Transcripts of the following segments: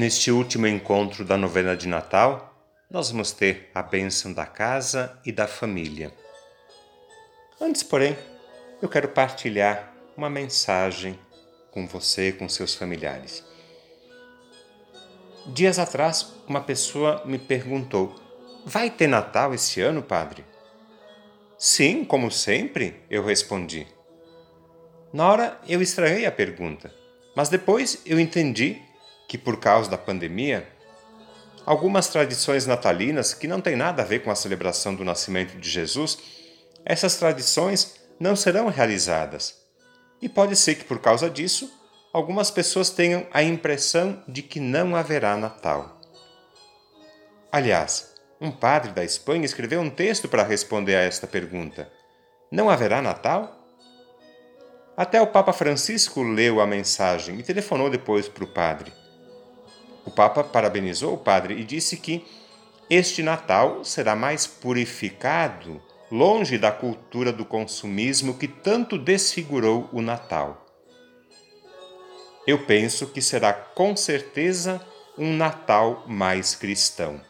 Neste último encontro da novena de Natal, nós vamos ter a bênção da casa e da família. Antes, porém, eu quero partilhar uma mensagem com você e com seus familiares. Dias atrás, uma pessoa me perguntou: Vai ter Natal esse ano, padre? Sim, como sempre, eu respondi. Na hora eu estranhei a pergunta, mas depois eu entendi que, por causa da pandemia, algumas tradições natalinas que não têm nada a ver com a celebração do nascimento de Jesus, essas tradições não serão realizadas. E pode ser que, por causa disso, algumas pessoas tenham a impressão de que não haverá Natal. Aliás, um padre da Espanha escreveu um texto para responder a esta pergunta: Não haverá Natal? Até o Papa Francisco leu a mensagem e telefonou depois para o padre. O Papa parabenizou o padre e disse que este Natal será mais purificado, longe da cultura do consumismo que tanto desfigurou o Natal. Eu penso que será com certeza um Natal mais cristão.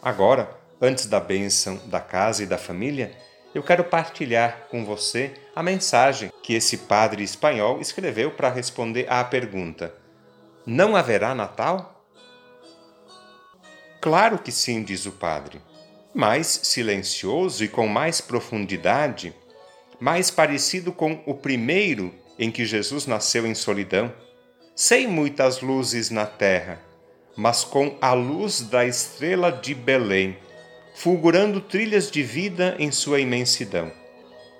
Agora, antes da bênção da casa e da família, eu quero partilhar com você a mensagem que esse padre espanhol escreveu para responder à pergunta: Não haverá Natal? Claro que sim, diz o padre, mais silencioso e com mais profundidade, mais parecido com o primeiro em que Jesus nasceu em solidão, sem muitas luzes na terra, mas com a luz da estrela de Belém, fulgurando trilhas de vida em sua imensidão,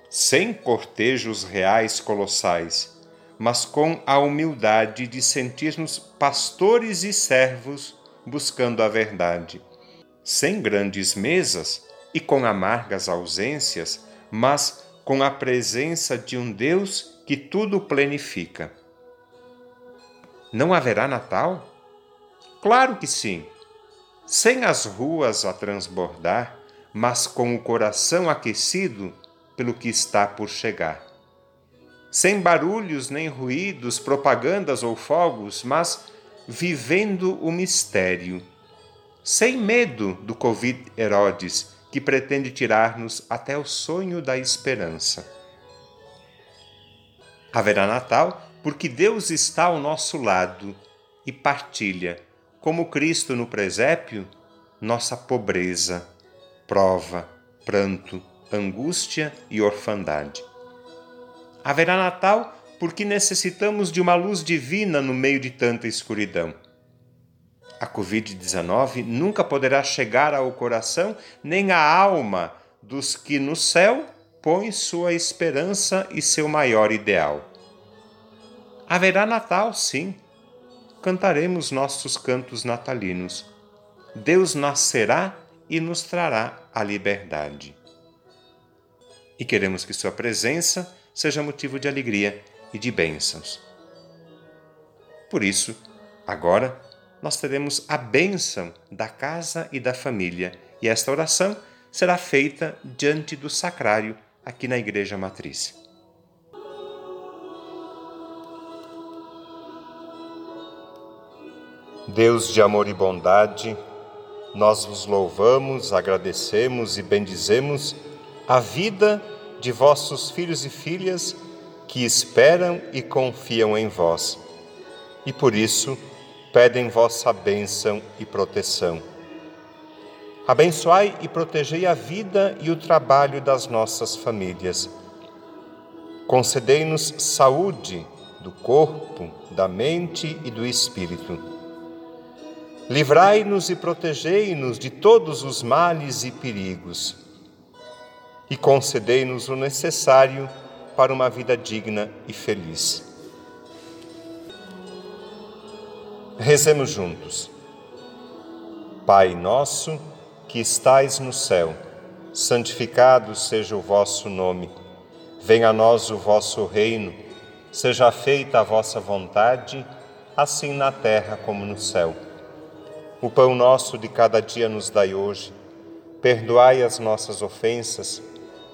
sem cortejos reais colossais, mas com a humildade de sentir-nos pastores e servos buscando a verdade, sem grandes mesas e com amargas ausências, mas com a presença de um Deus que tudo plenifica. Não haverá Natal? Claro que sim. Sem as ruas a transbordar, mas com o coração aquecido pelo que está por chegar. Sem barulhos nem ruídos, propagandas ou fogos, mas vivendo o mistério. Sem medo do Covid Herodes, que pretende tirar-nos até o sonho da esperança. Haverá Natal porque Deus está ao nosso lado e partilha, como Cristo no presépio, nossa pobreza, prova, pranto, angústia e orfandade. Haverá Natal porque necessitamos de uma luz divina no meio de tanta escuridão. A Covid-19 nunca poderá chegar ao coração nem à alma dos que no céu põe sua esperança e seu maior ideal. Haverá Natal, sim. Cantaremos nossos cantos natalinos. Deus nascerá e nos trará a liberdade. E queremos que Sua presença seja motivo de alegria e de bênçãos. Por isso, agora, nós teremos a bênção da casa e da família, e esta oração será feita diante do sacrário aqui na Igreja Matriz. Deus de amor e bondade, nós vos louvamos, agradecemos e bendizemos a vida de vossos filhos e filhas que esperam e confiam em vós. E por isso pedem vossa bênção e proteção Abençoai e protegei a vida e o trabalho das nossas famílias. Concedei-nos saúde do corpo, da mente e do espírito. Livrai-nos e protegei-nos de todos os males e perigos. E concedei-nos o necessário para uma vida digna e feliz. Rezemos juntos. Pai nosso, que estais no céu, santificado seja o vosso nome. Venha a nós o vosso reino, seja feita a vossa vontade, assim na terra como no céu. O pão nosso de cada dia nos dai hoje. Perdoai as nossas ofensas,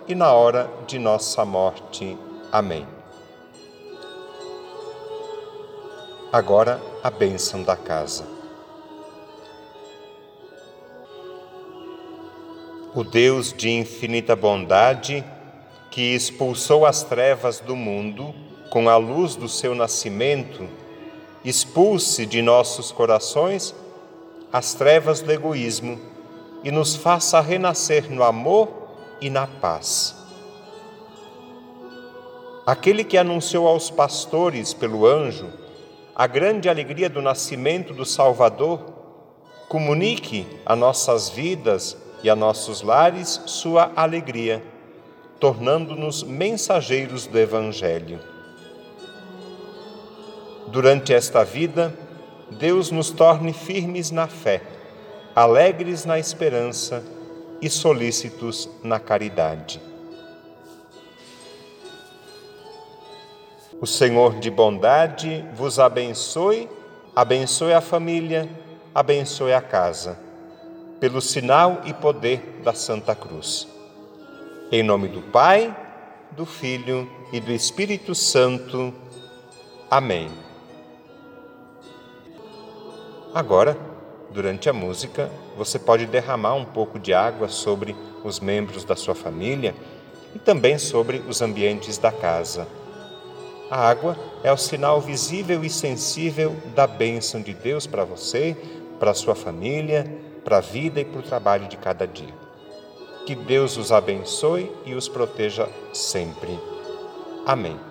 e na hora de nossa morte. Amém. Agora a bênção da casa. O Deus de infinita bondade, que expulsou as trevas do mundo com a luz do seu nascimento, expulse de nossos corações as trevas do egoísmo e nos faça renascer no amor e na paz. Aquele que anunciou aos pastores pelo anjo a grande alegria do nascimento do Salvador, comunique a nossas vidas e a nossos lares sua alegria, tornando-nos mensageiros do Evangelho. Durante esta vida, Deus nos torne firmes na fé, alegres na esperança e solícitos na caridade. O Senhor de bondade vos abençoe, abençoe a família, abençoe a casa, pelo sinal e poder da Santa Cruz. Em nome do Pai, do Filho e do Espírito Santo. Amém. Agora, durante a música, você pode derramar um pouco de água sobre os membros da sua família e também sobre os ambientes da casa a água é o sinal visível e sensível da bênção de Deus para você, para a sua família, para a vida e para o trabalho de cada dia. Que Deus os abençoe e os proteja sempre. Amém.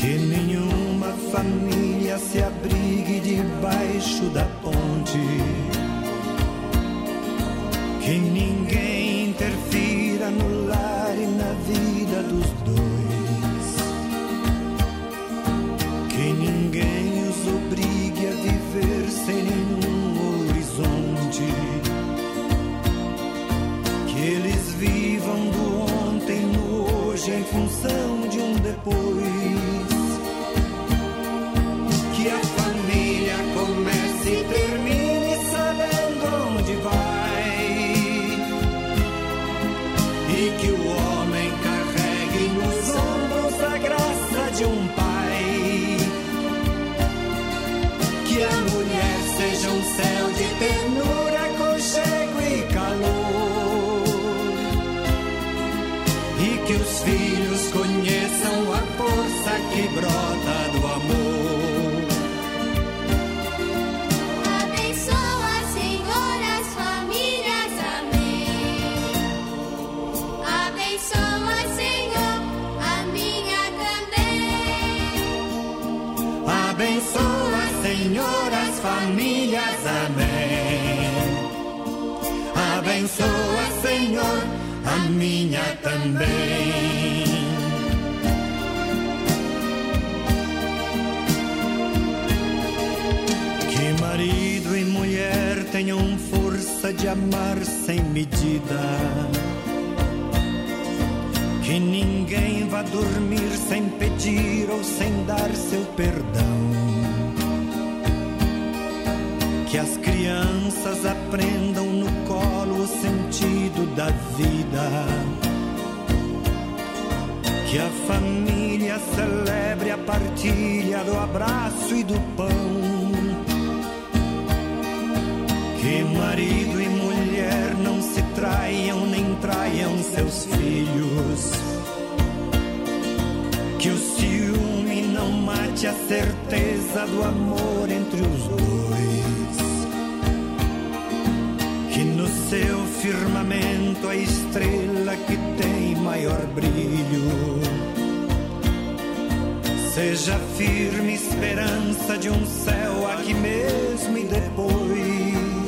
que nenhuma família se abrigue debaixo da ponte. Que ninguém interfira no lar e na vida que brota do amor. Abençoa, Senhor, as famílias, amém. Abençoa, Senhor, a minha também. Abençoa, Senhor, as famílias, amém. Abençoa, Senhor, a minha também. Tenham força de amar sem medida. Que ninguém vá dormir sem pedir ou sem dar seu perdão. Que as crianças aprendam no colo o sentido da vida. Que a família celebre a partilha do abraço e do pão. Que marido e mulher não se traiam nem traiam seus filhos. Que o ciúme não mate a certeza do amor entre os dois. Que no seu firmamento a estrela que tem maior brilho seja firme esperança de um céu aqui mesmo e depois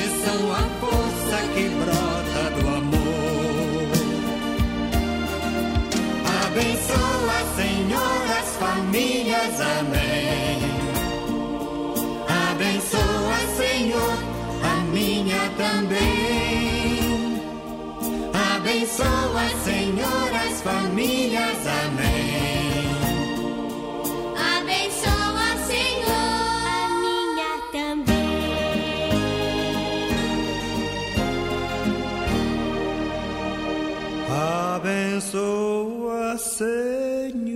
as senhoras, famílias, amém. Abençoa, Senhor, minha também. Abençoa, Senhor.